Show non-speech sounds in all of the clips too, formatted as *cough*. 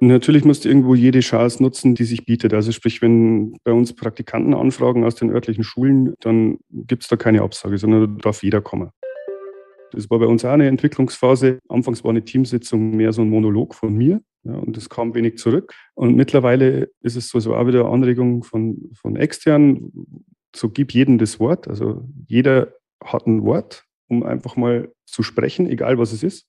Natürlich musst du irgendwo jede Chance nutzen, die sich bietet. Also sprich, wenn bei uns Praktikanten anfragen aus den örtlichen Schulen, dann gibt es da keine Absage, sondern da darf jeder kommen. Das war bei uns auch eine Entwicklungsphase. Anfangs war eine Teamsitzung mehr so ein Monolog von mir ja, und es kam wenig zurück. Und mittlerweile ist es so, so auch wieder Anregung von, von extern. So gib jedem das Wort. Also jeder hat ein Wort, um einfach mal zu sprechen, egal was es ist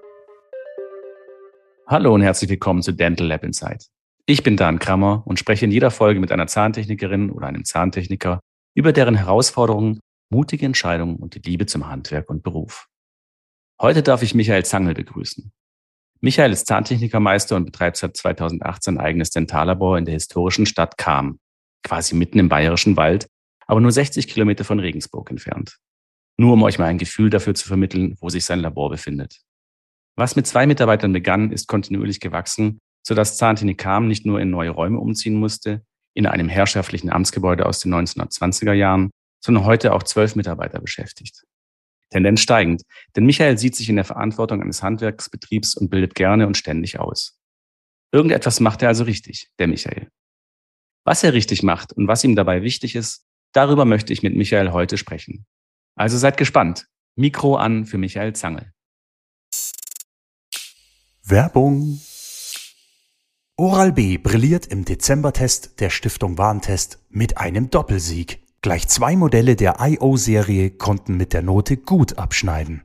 Hallo und herzlich willkommen zu Dental Lab Insight. Ich bin Dan Krammer und spreche in jeder Folge mit einer Zahntechnikerin oder einem Zahntechniker über deren Herausforderungen, mutige Entscheidungen und die Liebe zum Handwerk und Beruf. Heute darf ich Michael Zangel begrüßen. Michael ist Zahntechnikermeister und betreibt seit 2018 ein eigenes Dentallabor in der historischen Stadt Cham, quasi mitten im bayerischen Wald, aber nur 60 Kilometer von Regensburg entfernt. Nur um euch mal ein Gefühl dafür zu vermitteln, wo sich sein Labor befindet. Was mit zwei Mitarbeitern begann, ist kontinuierlich gewachsen, sodass Zahntechnik nicht nur in neue Räume umziehen musste, in einem herrschaftlichen Amtsgebäude aus den 1920er Jahren, sondern heute auch zwölf Mitarbeiter beschäftigt. Tendenz steigend, denn Michael sieht sich in der Verantwortung eines Handwerksbetriebs und bildet gerne und ständig aus. Irgendetwas macht er also richtig, der Michael. Was er richtig macht und was ihm dabei wichtig ist, darüber möchte ich mit Michael heute sprechen. Also seid gespannt. Mikro an für Michael Zangel. Werbung. Oral-B brilliert im Dezembertest der Stiftung Warentest mit einem Doppelsieg. Gleich zwei Modelle der IO-Serie konnten mit der Note gut abschneiden.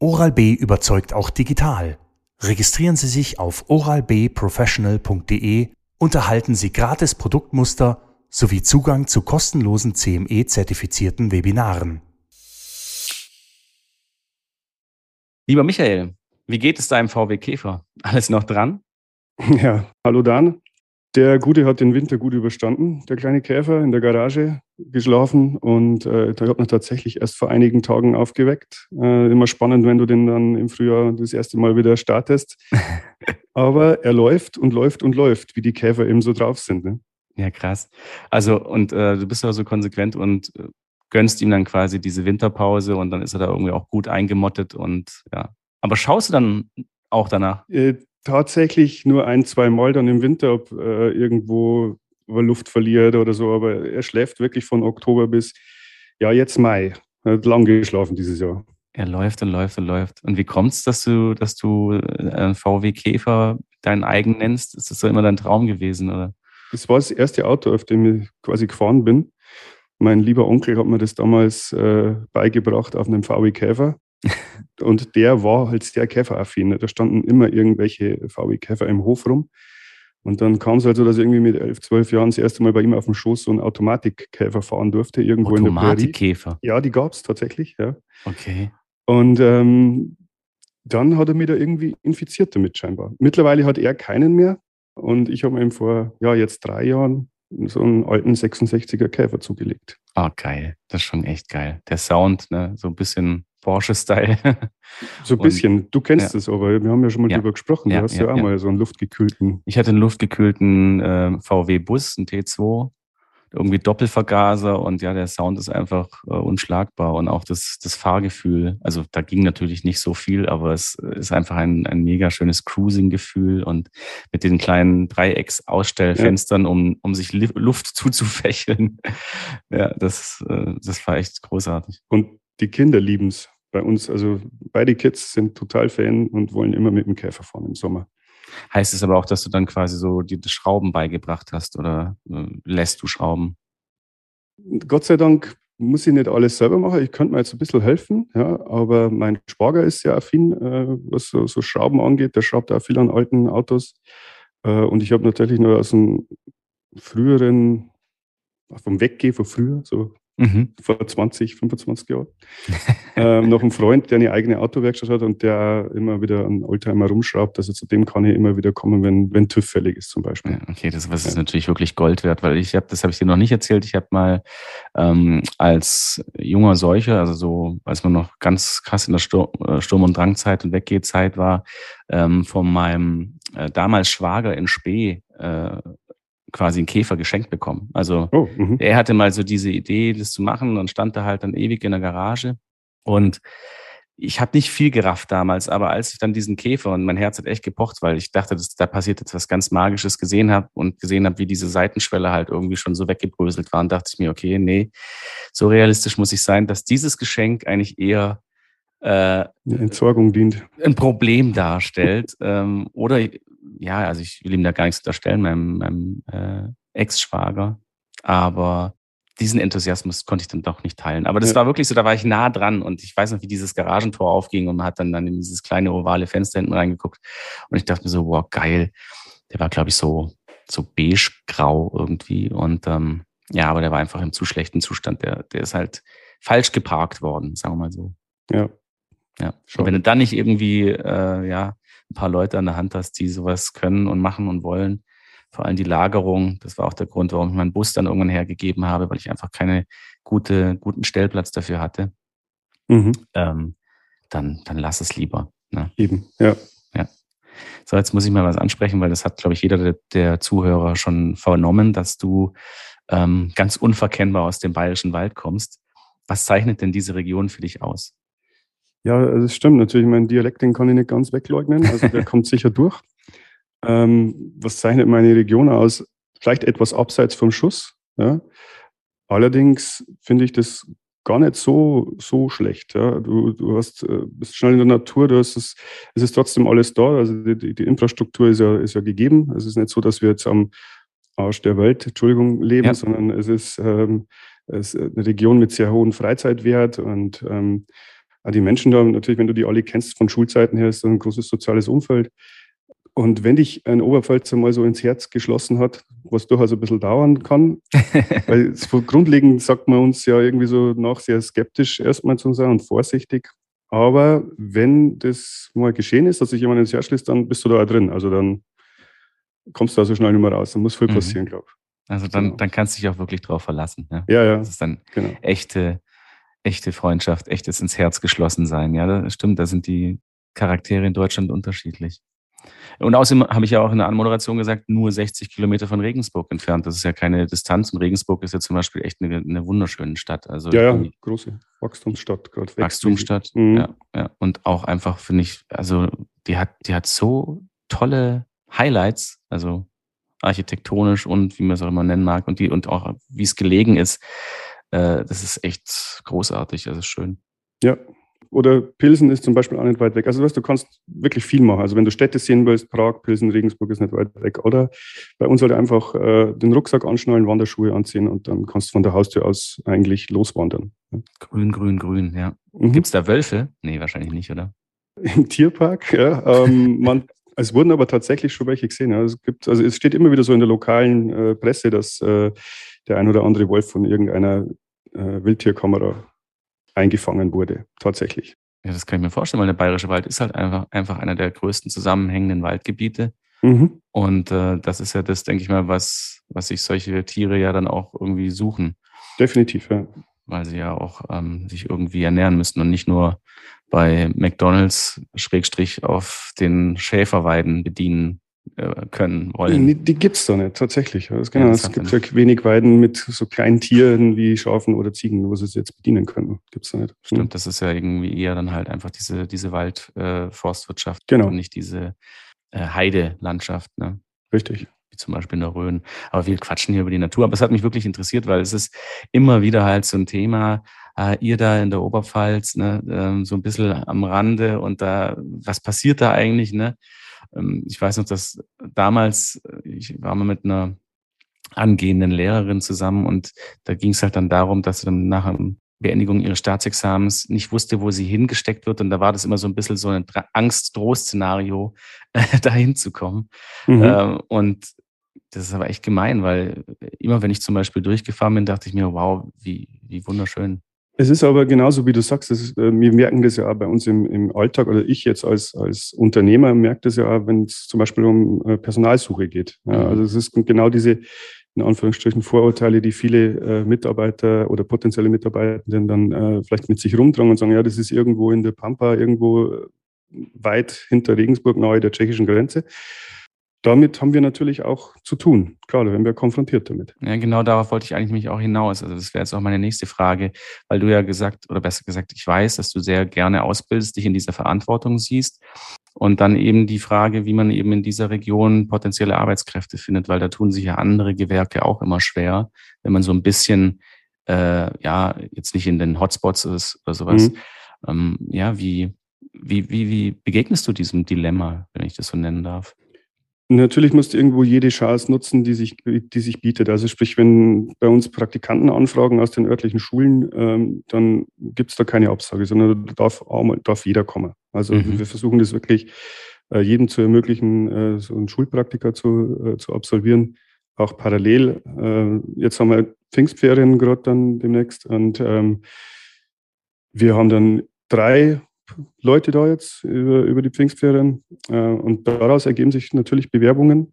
Oral-B überzeugt auch digital. Registrieren Sie sich auf oralbprofessional.de und erhalten Sie gratis Produktmuster sowie Zugang zu kostenlosen CME-zertifizierten Webinaren. Lieber Michael, wie geht es deinem VW Käfer? Alles noch dran? *laughs* Ja, hallo Dan. Der Gute hat den Winter gut überstanden, der kleine Käfer in der Garage geschlafen und äh, da hat man tatsächlich erst vor einigen Tagen aufgeweckt. Äh, immer spannend, wenn du den dann im Frühjahr das erste Mal wieder startest. *laughs* Aber er läuft und läuft und läuft, wie die Käfer eben so drauf sind. Ne? Ja, krass. Also, und äh, du bist ja so konsequent und äh, gönnst ihm dann quasi diese Winterpause und dann ist er da irgendwie auch gut eingemottet und ja, aber schaust du dann auch danach? Äh, tatsächlich nur ein, zwei Mal dann im Winter, ob äh, irgendwo Luft verliert oder so. Aber er schläft wirklich von Oktober bis, ja, jetzt Mai. Er hat lang geschlafen dieses Jahr. Er läuft und läuft und läuft. Und wie kommt es, dass du, dass du einen äh, VW Käfer deinen eigen nennst? Ist das so immer dein Traum gewesen? Oder? Das war das erste Auto, auf dem ich quasi gefahren bin. Mein lieber Onkel hat mir das damals äh, beigebracht auf einem VW Käfer. Und der war halt sehr käferaffin. Da standen immer irgendwelche VW-Käfer im Hof rum. Und dann kam es halt so, dass ich irgendwie mit elf, zwölf Jahren das erste Mal bei ihm auf dem Schoß so einen Automatikkäfer fahren durfte, irgendwo in der Automatikkäfer? Ja, die gab es tatsächlich, ja. Okay. Und ähm, dann hat er mich da irgendwie infiziert damit scheinbar. Mittlerweile hat er keinen mehr. Und ich habe ihm vor, ja, jetzt drei Jahren so einen alten 66er Käfer zugelegt. Oh, geil. Das ist schon echt geil. Der Sound, ne, so ein bisschen Porsche-Style. So ein bisschen. du kennst es, ja. aber wir haben ja schon mal ja. drüber gesprochen. Du ja, hast ja, auch mal so einen luftgekühlten. Ich hatte einen luftgekühlten äh, VW-Bus, einen T2, irgendwie Doppelvergaser und ja, der Sound ist einfach äh, unschlagbar und auch das, das Fahrgefühl. Also da ging natürlich nicht so viel, aber es ist einfach ein, ein mega schönes Cruising-Gefühl und mit den kleinen Dreiecks-Ausstellfenstern, um, um sich Luft *laughs* zuzufächeln. ja, das, äh, das war echt großartig. Und die Kinder lieben es bei uns. Also beide Kids sind total Fan und wollen immer mit dem Käfer fahren im Sommer. Heißt es aber auch, dass du dann quasi so die Schrauben beigebracht hast oder äh, lässt du Schrauben? Gott sei Dank muss ich nicht alles selber machen. Ich könnte mir jetzt ein bisschen helfen, ja, aber mein Schwager ist sehr affin, äh, was so, so, Schrauben angeht. Der schraubt auch viel an alten Autos. Äh, und ich habe natürlich noch aus dem früheren, vom Weggehen von früher, so mhm. vor 20, 25 Jahren. *laughs* ähm, noch ein Freund, der eine eigene Autowerkstatt hat und der immer wieder einen Oldtimer rumschraubt. Also zu dem kann ich immer wieder kommen, wenn, wenn TÜV fällig ist zum Beispiel. Ja, okay, das, das ist natürlich wirklich Gold wert, weil ich habe, das habe ich dir noch nicht erzählt, ich habe mal ähm, als junger Seuche, also so, als man noch ganz krass in der Sturm, äh, Sturm- und Drangzeit und Weggehzeit war, ähm, von meinem äh, damals Schwager in Spee äh, quasi einen Käfer geschenkt bekommen. Also oh, mhm. er hatte mal so diese Idee, das zu machen und stand da halt dann ewig in der Garage. Und ich habe nicht viel gerafft damals, aber als ich dann diesen Käfer und mein Herz hat echt gepocht, weil ich dachte, dass da passiert jetzt was ganz Magisches gesehen habe und gesehen habe, wie diese Seitenschwelle halt irgendwie schon so weggebröselt waren, dachte ich mir, okay, nee, so realistisch muss ich sein, dass dieses Geschenk eigentlich eher äh, Entsorgung dient. Ein Problem darstellt. ähm, oder ja, also ich will ihm da gar nichts unterstellen, meinem, meinem äh, Ex-Schwager. Aber diesen Enthusiasmus konnte ich dann doch nicht teilen. Aber das ja. war wirklich so, da war ich nah dran und ich weiß noch, wie dieses Garagentor aufging und man hat dann, dann in dieses kleine ovale Fenster hinten reingeguckt und ich dachte mir so, wow, geil. Der war, glaube ich, so, so beige-grau irgendwie und ähm, ja, aber der war einfach im zu schlechten Zustand. Der, der ist halt falsch geparkt worden, sagen wir mal so. Ja. Ja. Und wenn du dann nicht irgendwie, äh, ja, ein paar Leute an der Hand hast, die sowas können und machen und wollen. Vor allem die Lagerung, das war auch der Grund, warum ich meinen Bus dann irgendwann hergegeben habe, weil ich einfach keine gute, guten Stellplatz dafür hatte. Mhm. Ähm, dann, dann lass es lieber. Ne? Eben, ja. ja. So, jetzt muss ich mal was ansprechen, weil das hat, glaube ich, jeder der, der Zuhörer schon vernommen, dass du ähm, ganz unverkennbar aus dem bayerischen Wald kommst. Was zeichnet denn diese Region für dich aus? Ja, das stimmt natürlich. Mein Dialekt, den kann ich nicht ganz wegleugnen. Also der *laughs* kommt sicher durch. Ähm, was zeichnet meine Region aus? Vielleicht etwas abseits vom Schuss. Ja. Allerdings finde ich das gar nicht so, so schlecht. Ja. Du, du hast, äh, bist schnell in der Natur, du hast es, es ist trotzdem alles da. Also die, die, die Infrastruktur ist ja, ist ja gegeben. Es ist nicht so, dass wir jetzt am Arsch der Welt, Entschuldigung, leben, ja. sondern es ist, ähm, es ist eine Region mit sehr hohem Freizeitwert und ähm, die Menschen da, natürlich, wenn du die alle kennst von Schulzeiten her, ist das ein großes soziales Umfeld. Und wenn dich ein Oberpfälzer mal so ins Herz geschlossen hat, was durchaus ein bisschen dauern kann, *laughs* weil grundlegend sagt man uns ja irgendwie so nach sehr skeptisch erstmal zu sein und vorsichtig. Aber wenn das mal geschehen ist, dass sich jemand ins Herz schließt, dann bist du da auch drin. Also dann kommst du da so schnell nicht mehr raus. Dann muss viel mhm. passieren, mhm. glaube ich. Also dann, genau. dann kannst du dich auch wirklich drauf verlassen. Ja, ja. ja. Das ist dann genau. echte, echte Freundschaft, echtes ins Herz geschlossen sein. Ja, das stimmt, da sind die Charaktere in Deutschland unterschiedlich. Und außerdem habe ich ja auch in der Anmoderation gesagt, nur 60 Kilometer von Regensburg entfernt. Das ist ja keine Distanz. Und Regensburg ist ja zum Beispiel echt eine, eine wunderschöne Stadt. Also ja, ja, große Wachstumsstadt gerade. Wachstumsstadt, mhm. ja, ja. Und auch einfach, finde ich, also die hat, die hat so tolle Highlights, also architektonisch und wie man es auch immer nennen mag und die und auch wie es gelegen ist. Äh, das ist echt großartig, ist schön. Ja, oder Pilsen ist zum Beispiel auch nicht weit weg. Also weißt, du kannst wirklich viel machen. Also wenn du Städte sehen willst, Prag, Pilsen, Regensburg ist nicht weit weg. Oder bei uns halt einfach äh, den Rucksack anschnallen, Wanderschuhe anziehen und dann kannst du von der Haustür aus eigentlich loswandern. Grün, grün, grün, ja. Mhm. Gibt es da Wölfe? Nee, wahrscheinlich nicht, oder? Im Tierpark, ja. Ähm, *laughs* man, es wurden aber tatsächlich schon welche gesehen. Ja. Es, gibt, also es steht immer wieder so in der lokalen äh, Presse, dass äh, der ein oder andere Wolf von irgendeiner äh, Wildtierkamera eingefangen wurde, tatsächlich. Ja, das kann ich mir vorstellen, weil der Bayerische Wald ist halt einfach, einfach einer der größten zusammenhängenden Waldgebiete. Mhm. Und äh, das ist ja das, denke ich mal, was, was sich solche Tiere ja dann auch irgendwie suchen. Definitiv, ja. Weil sie ja auch ähm, sich irgendwie ernähren müssen und nicht nur bei McDonalds Schrägstrich auf den Schäferweiden bedienen können wollen. Die, gibt es da nicht, tatsächlich. Also genau, ja, es gibt ja wenig Weiden mit so kleinen Tieren wie Schafen oder Ziegen, wo sie es jetzt bedienen können. Gibt es da nicht. Stimmt, hm. das ist ja irgendwie eher dann halt einfach diese, diese Waldforstwirtschaft äh, genau. und nicht diese äh, Heidelandschaft. Ne? Richtig wie zum Beispiel in der Rhön. Aber wir quatschen hier über die Natur. Aber es hat mich wirklich interessiert, weil es ist immer wieder halt so ein Thema, äh, ihr da in der Oberpfalz, ne, ähm, so ein bisschen am Rande und da, was passiert da eigentlich, ne? Ähm, ich weiß noch, dass damals, äh, ich war mal mit einer angehenden Lehrerin zusammen und da ging es halt dann darum, dass sie dann nach Beendigung ihres Staatsexamens nicht wusste, wo sie hingesteckt wird. Und da war das immer so ein bisschen so ein Angst-Droh-Szenario, *laughs* dahin zu kommen. Mhm. Ähm, und Das ist aber echt gemein, weil immer wenn ich zum Beispiel durchgefahren bin, dachte ich mir, wow, wie, wie wunderschön. Es ist aber genauso, wie du sagst, ist, äh, wir merken das ja auch bei uns im, im Alltag oder ich jetzt als, als Unternehmer merke das ja auch, wenn es zum Beispiel um äh, Personalsuche geht. Ja, mhm. also es ist genau diese, in Anführungsstrichen, Vorurteile, die viele äh, Mitarbeiter oder potenzielle Mitarbeitenden dann äh, vielleicht mit sich rumtragen und sagen, ja, das ist irgendwo in der Pampa, irgendwo weit hinter Regensburg, nahe der tschechischen Grenze damit haben wir natürlich auch zu tun. Klar, da werden wir konfrontiert damit. Ja, genau darauf wollte ich eigentlich mich auch hinaus. Also das wäre jetzt auch meine nächste Frage, weil du ja gesagt, oder besser gesagt, ich weiß, dass du sehr gerne ausbildest, dich in dieser Verantwortung siehst. Und dann eben die Frage, wie man eben in dieser Region potenzielle Arbeitskräfte findet, weil da tun sich ja andere Gewerke auch immer schwer, wenn man so ein bisschen, äh, ja, jetzt nicht in den Hotspots ist oder sowas. Mhm. Ähm, ja, wie, wie, wie, wie begegnest du diesem Dilemma, wenn ich das so nennen darf? Natürlich musst du irgendwo jede Chance nutzen, die sich, die sich bietet. Also sprich, wenn bei uns Praktikanten anfragen aus den örtlichen Schulen, ähm, dann gibt es da keine Absage, sondern da darf, darf jeder kommen. Also mhm. wir versuchen das wirklich äh, jedem zu ermöglichen, äh, so ein Schulpraktika zu, äh, zu absolvieren. Auch parallel. Äh, jetzt haben wir Pfingstferien gerade dann demnächst und ähm, wir haben dann drei Leute da jetzt über, über die Pfingstferien. Äh, und daraus ergeben sich natürlich Bewerbungen,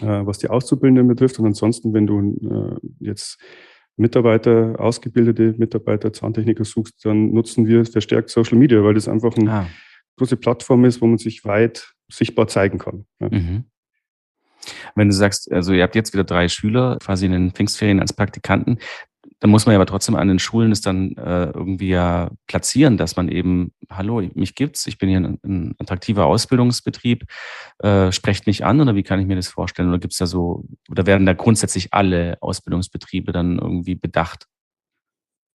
äh, was die Auszubildenden betrifft. Und ansonsten, wenn du äh, jetzt Mitarbeiter, ausgebildete Mitarbeiter, Zahntechniker suchst, dann nutzen wir verstärkt Social Media, weil das einfach eine ah. große Plattform ist, wo man sich weit sichtbar zeigen kann. Mhm. Wenn du sagst, also ihr habt jetzt wieder drei Schüler quasi in den Pfingstferien als Praktikanten, da muss man ja aber trotzdem an den Schulen es dann äh, irgendwie ja platzieren, dass man eben, hallo, mich gibt's, ich bin hier ein, ein attraktiver Ausbildungsbetrieb, äh, sprecht mich an oder wie kann ich mir das vorstellen? Oder gibt's da so, oder werden da grundsätzlich alle Ausbildungsbetriebe dann irgendwie bedacht?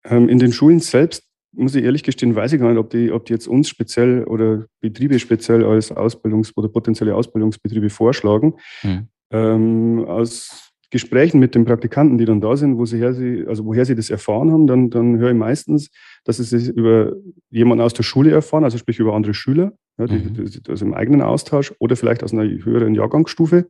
Ähm, in den Schulen selbst muss ich ehrlich gestehen, weiß ich gar nicht, ob die, ob die jetzt uns speziell oder Betriebe speziell als Ausbildungs- oder potenzielle Ausbildungsbetriebe vorschlagen. Hm. Ähm, aus Gesprächen mit den Praktikanten, die dann da sind, wo sie her sie, also woher sie das erfahren haben, dann, dann höre ich meistens, dass sie es über jemanden aus der Schule erfahren, also sprich über andere Schüler, ja, die, mhm. also im eigenen Austausch oder vielleicht aus einer höheren Jahrgangsstufe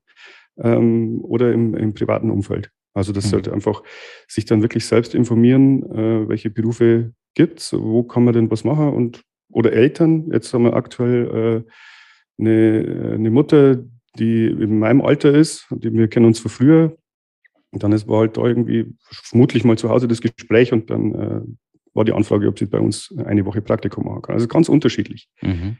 ähm, oder im, im privaten Umfeld. Also das mhm. sollte einfach sich dann wirklich selbst informieren, äh, welche Berufe gibt es, wo kann man denn was machen und oder Eltern. Jetzt haben wir aktuell äh, eine, eine Mutter, die in meinem Alter ist, die, wir kennen uns von früher, und dann ist, war halt da irgendwie vermutlich mal zu Hause das Gespräch und dann äh, war die Anfrage, ob sie bei uns eine Woche Praktikum machen kann. Also ganz unterschiedlich. Mhm.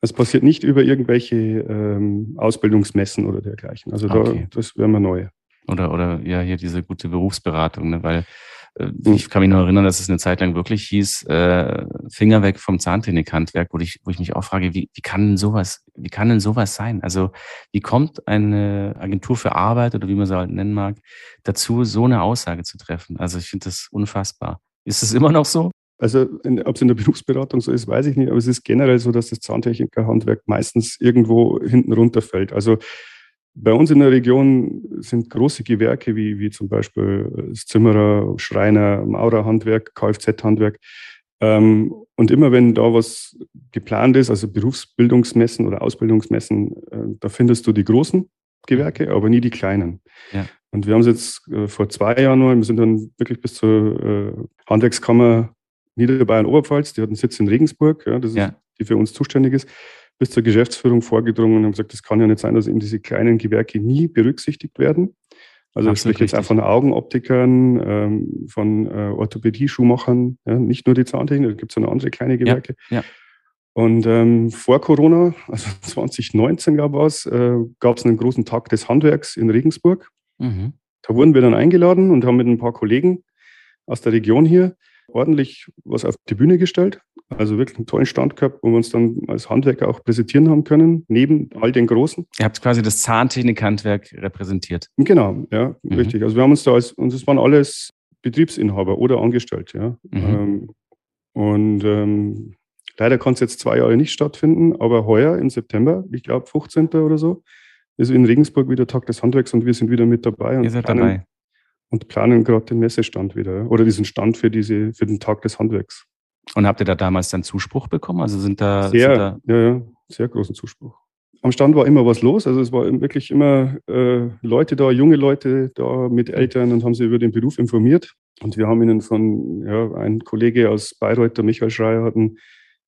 Es passiert nicht über irgendwelche ähm, Ausbildungsmessen oder dergleichen. Also okay. da, das wäre mal neu. Oder, oder ja, hier diese gute Berufsberatung, ne? weil ich kann mich noch erinnern, dass es eine Zeit lang wirklich hieß, äh, Finger weg vom Zahntechnikhandwerk, wo ich, wo ich mich auch frage, wie, wie kann denn sowas, wie kann denn sowas sein? Also wie kommt eine Agentur für Arbeit oder wie man sie halt nennen mag, dazu, so eine Aussage zu treffen? Also ich finde das unfassbar. Ist es immer noch so? Also ob es in der Berufsberatung so ist, weiß ich nicht, aber es ist generell so, dass das Zahntechnikerhandwerk meistens irgendwo hinten runterfällt. Also bei uns in der Region sind große Gewerke wie, wie zum Beispiel das Zimmerer, Schreiner, Maurerhandwerk, Kfz-Handwerk. Ähm, und immer wenn da was geplant ist, also Berufsbildungsmessen oder Ausbildungsmessen, äh, da findest du die großen Gewerke, aber nie die kleinen. Ja. Und wir haben es jetzt äh, vor zwei Jahren mal, wir sind dann wirklich bis zur äh, Handwerkskammer Niederbayern-Oberpfalz, die hat einen Sitz in Regensburg, ja, das ist, ja. die für uns zuständig ist bis zur Geschäftsführung vorgedrungen und haben gesagt, das kann ja nicht sein, dass eben diese kleinen Gewerke nie berücksichtigt werden. Also ich spreche jetzt auch von Augenoptikern, ähm, von äh, Orthopädie-Schuhmachern, ja, nicht nur die Zahntechnik, da gibt es ja noch andere kleine Gewerke. Ja, ja. Und ähm, vor Corona, also 2019 glaube ich was, äh, gab es einen großen Tag des Handwerks in Regensburg. Mhm. Da wurden wir dann eingeladen und haben mit ein paar Kollegen aus der Region hier ordentlich was auf die Bühne gestellt. Also wirklich einen tollen Stand gehabt, wo wir uns dann als Handwerker auch präsentieren haben können, neben all den Großen. Ihr habt quasi das Zahntechnikhandwerk repräsentiert. Genau, ja, mhm. richtig. Also wir haben uns da als, und es waren alles Betriebsinhaber oder Angestellte, ja. Mhm. Ähm, und ähm, leider kann es jetzt zwei Jahre nicht stattfinden, aber heuer im September, ich glaube 15. oder so, ist in Regensburg wieder Tag des Handwerks und wir sind wieder mit dabei. Ihr seid dabei und planen gerade den Messestand wieder oder diesen Stand für, diese, für den Tag des Handwerks. Und habt ihr da damals dann Zuspruch bekommen? Also sind da. Sehr, sind da ja, ja, sehr großen Zuspruch. am Stand war immer was los. Also es war wirklich immer äh, Leute da, junge Leute da mit Eltern und haben sie über den Beruf informiert. Und wir haben ihnen von, ja, ein Kollege aus Bayreuth, der Michael Schreier, hat ein,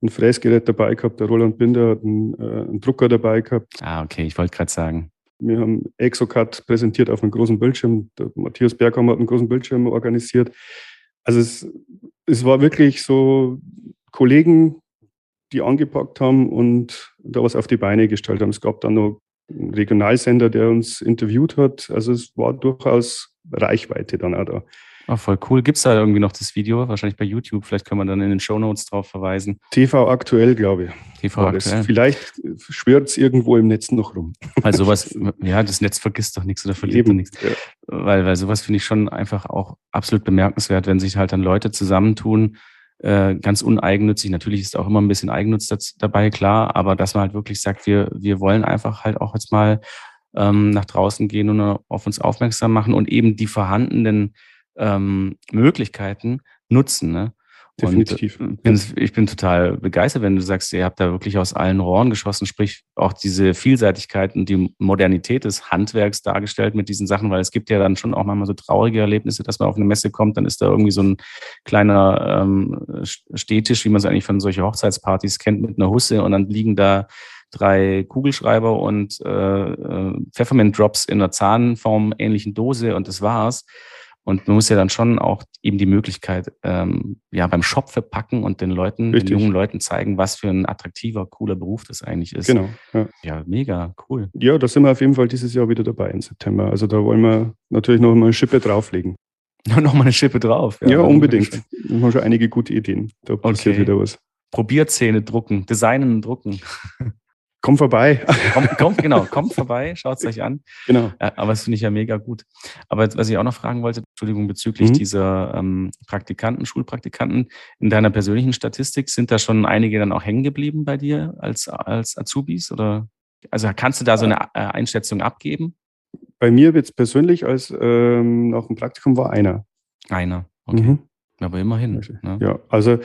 ein Fräsgerät dabei gehabt, der Roland Binder hat einen, äh, einen Drucker dabei gehabt. Ah, okay, ich wollte gerade sagen. Wir haben Exocad präsentiert auf einem großen Bildschirm. Der Matthias Berghammer hat einen großen Bildschirm organisiert. Also es, es war wirklich so Kollegen, die angepackt haben und da was auf die Beine gestellt haben. Es gab dann noch einen Regionalsender, der uns interviewt hat. Also es war durchaus Reichweite dann auch da. Oh, voll cool. Gibt es da irgendwie noch das Video? Wahrscheinlich bei YouTube. Vielleicht können wir dann in den Show Notes drauf verweisen. TV aktuell, glaube ich. TV aktuell. Das. Vielleicht schwört es irgendwo im Netz noch rum. *laughs* Weil sowas, ja, das Netz vergisst doch nichts oder verliert doch nichts. Ja. Weil, weil sowas finde ich schon einfach auch absolut bemerkenswert, wenn sich halt dann Leute zusammentun, äh, ganz uneigennützig. Natürlich ist auch immer ein bisschen Eigennutz dabei, klar, aber dass man halt wirklich sagt, wir, wir wollen einfach halt auch jetzt mal ähm, nach draußen gehen und auf uns aufmerksam machen und eben die vorhandenen ähm, Möglichkeiten nutzen. Ne? Definitiv. Und bin, ich bin total begeistert, wenn du sagst, ihr habt da wirklich aus allen Rohren geschossen, sprich auch diese Vielseitigkeit und die Modernität des Handwerks dargestellt mit diesen Sachen, weil es gibt ja dann schon auch manchmal so traurige Erlebnisse, dass man auf eine Messe kommt, dann ist da irgendwie so ein kleiner ähm, Stehtisch, wie man es eigentlich von solchen Hochzeitspartys kennt, mit einer Husse und dann liegen da drei Kugelschreiber und äh, äh Pfeffermint Drops in einer Zahnform ähnlichen Dose und das war's. Und man muss ja dann schon auch eben die Möglichkeit ähm, ja beim Shop verpacken und den Leuten, Richtig. den jungen Leuten zeigen, was für ein attraktiver, cooler Beruf das eigentlich ist. Genau. Ja. ja, mega, cool. Ja, da sind wir auf jeden Fall dieses Jahr wieder dabei im September. Also da wollen wir natürlich noch mal eine Schippe drauflegen. *laughs* noch mal eine Schippe drauf. Ja, ja unbedingt. Wir haben schon einige gute Ideen. Da passiert okay. wieder was. Probierzähne drucken, designen und drucken. *laughs* Komm vorbei. Kommt, kommt, genau, kommt vorbei, schaut es euch an. Genau. Aber das finde ich ja mega gut. Aber was ich auch noch fragen wollte, Entschuldigung, bezüglich mhm. dieser ähm, Praktikanten, Schulpraktikanten, in deiner persönlichen Statistik sind da schon einige dann auch hängen geblieben bei dir als, als Azubis? Oder also kannst du da so eine äh, Einschätzung abgeben? Bei mir jetzt persönlich als ähm, nach dem Praktikum war einer. Einer, okay. Mhm. Aber immerhin. Ne? Ja, also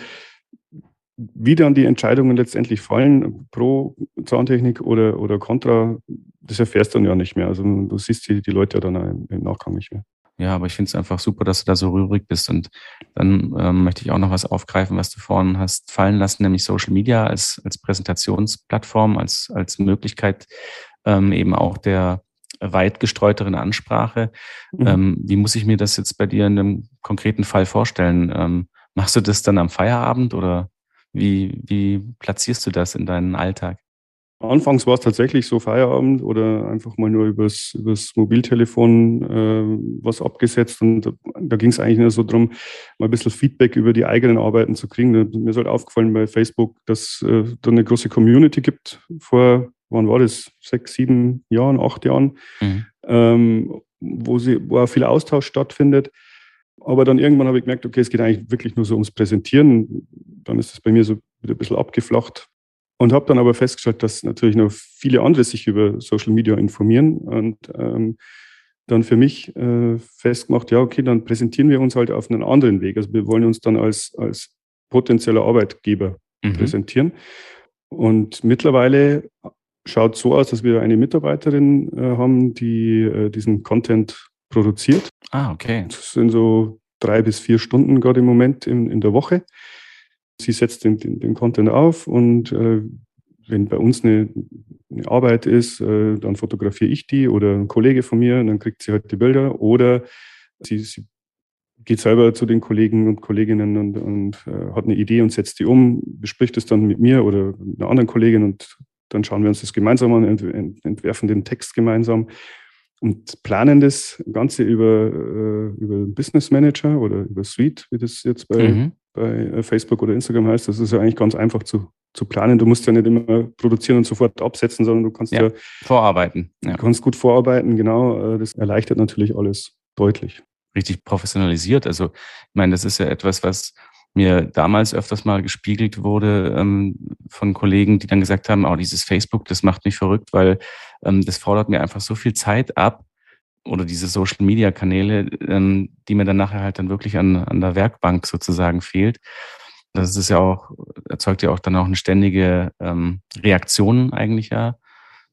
wie dann die Entscheidungen letztendlich fallen, pro Zahntechnik oder, oder contra, das erfährst du dann ja nicht mehr. Also du siehst die, die Leute ja dann im, Nachgang nicht mehr. Ja, aber ich finde es einfach super, dass du da so rührig bist. Und dann ähm, möchte ich auch noch was aufgreifen, was du vorhin hast fallen lassen, nämlich Social Media als, als Präsentationsplattform, als, als Möglichkeit ähm, eben auch der weit gestreuteren Ansprache. Mhm. Ähm, wie muss ich mir das jetzt bei dir in einem konkreten Fall vorstellen? Ähm, machst du das dann am Feierabend oder wie, wie platzierst du das in deinen Alltag? Anfangs war es tatsächlich so Feierabend oder einfach mal nur übers, übers Mobiltelefon äh, was abgesetzt. Und da, da ging es eigentlich nur so darum, mal ein bisschen Feedback über die eigenen Arbeiten zu kriegen. Mir ist halt aufgefallen bei Facebook, dass äh, da eine große Community gibt. Vor, wann war das? Sechs, sieben Jahren, acht Jahren, mhm. ähm, wo, sie, wo auch viel Austausch stattfindet. Aber dann irgendwann habe ich gemerkt, okay, es geht eigentlich wirklich nur so ums Präsentieren. Dann ist es bei mir so wieder ein bisschen abgeflacht. Und habe dann aber festgestellt, dass natürlich noch viele andere sich über Social Media informieren. Und ähm, dann für mich äh, festgemacht, ja, okay, dann präsentieren wir uns halt auf einen anderen Weg. Also wir wollen uns dann als, als potenzieller Arbeitgeber mhm. präsentieren. Und mittlerweile schaut so aus, dass wir eine Mitarbeiterin äh, haben, die äh, diesen Content produziert. Ah, okay. Das sind so drei bis vier Stunden gerade im Moment in, in der Woche. Sie setzt den, den, den Content auf und äh, wenn bei uns eine, eine Arbeit ist, äh, dann fotografiere ich die oder ein Kollege von mir und dann kriegt sie halt die Bilder oder sie, sie geht selber zu den Kollegen und Kolleginnen und, und äh, hat eine Idee und setzt die um, bespricht es dann mit mir oder einer anderen Kollegin und dann schauen wir uns das gemeinsam an, entwerfen den Text gemeinsam und planen das Ganze über, äh, über Business Manager oder über Suite, wie das jetzt bei, mhm. bei äh, Facebook oder Instagram heißt. Das ist ja eigentlich ganz einfach zu, zu planen. Du musst ja nicht immer produzieren und sofort absetzen, sondern du kannst ja, ja vorarbeiten. Ja. Du kannst gut vorarbeiten, genau. Äh, das erleichtert natürlich alles deutlich. Richtig professionalisiert. Also, ich meine, das ist ja etwas, was mir damals öfters mal gespiegelt wurde ähm, von Kollegen, die dann gesagt haben, oh, dieses Facebook, das macht mich verrückt, weil ähm, das fordert mir einfach so viel Zeit ab oder diese Social-Media-Kanäle, ähm, die mir dann nachher halt dann wirklich an, an der Werkbank sozusagen fehlt. Das ist ja auch, erzeugt ja auch dann auch eine ständige ähm, Reaktion eigentlich ja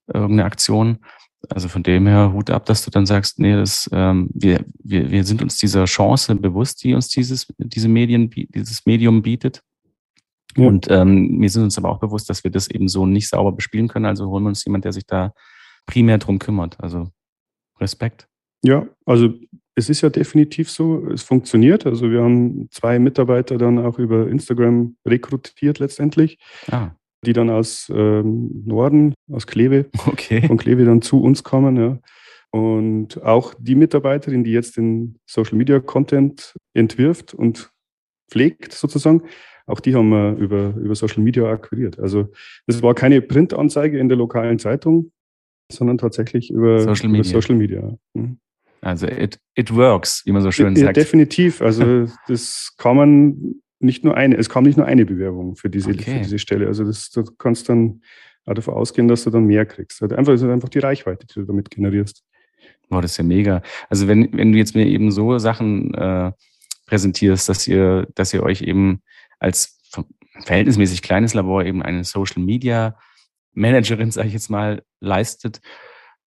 irgendeine Aktion. Also von dem her Hut ab, dass du dann sagst, nee, das, ähm, wir, wir, wir sind uns dieser Chance bewusst, die uns dieses, diese Medien, dieses Medium bietet. Ja. Und ähm, wir sind uns aber auch bewusst, dass wir das eben so nicht sauber bespielen können. Also holen wir uns jemand, der sich da primär drum kümmert. Also Respekt. Ja, also es ist ja definitiv so, es funktioniert. Also wir haben zwei Mitarbeiter dann auch über Instagram rekrutiert letztendlich. Ah die dann aus ähm, Norden, aus Kleve, okay. von Kleve dann zu uns kommen. Ja. Und auch die Mitarbeiterin, die jetzt den Social Media Content entwirft und pflegt sozusagen, auch die haben wir über, über Social Media akquiriert. Also das war keine Printanzeige in der lokalen Zeitung, sondern tatsächlich über Social Media. Über Social Media. Mhm. Also it, it works, wie man so schön sagt. Definitiv. Also das kann man nicht nur eine, es kam nicht nur eine Bewerbung für diese, okay. für diese Stelle. Also das, du kannst dann auch davon ausgehen, dass du dann mehr kriegst. Also einfach, ist einfach die Reichweite, die du damit generierst. Boah, das ist ja mega. Also wenn, wenn du jetzt mir eben so Sachen äh, präsentierst, dass ihr, dass ihr euch eben als verhältnismäßig kleines Labor eben eine Social Media Managerin, sage ich jetzt mal, leistet,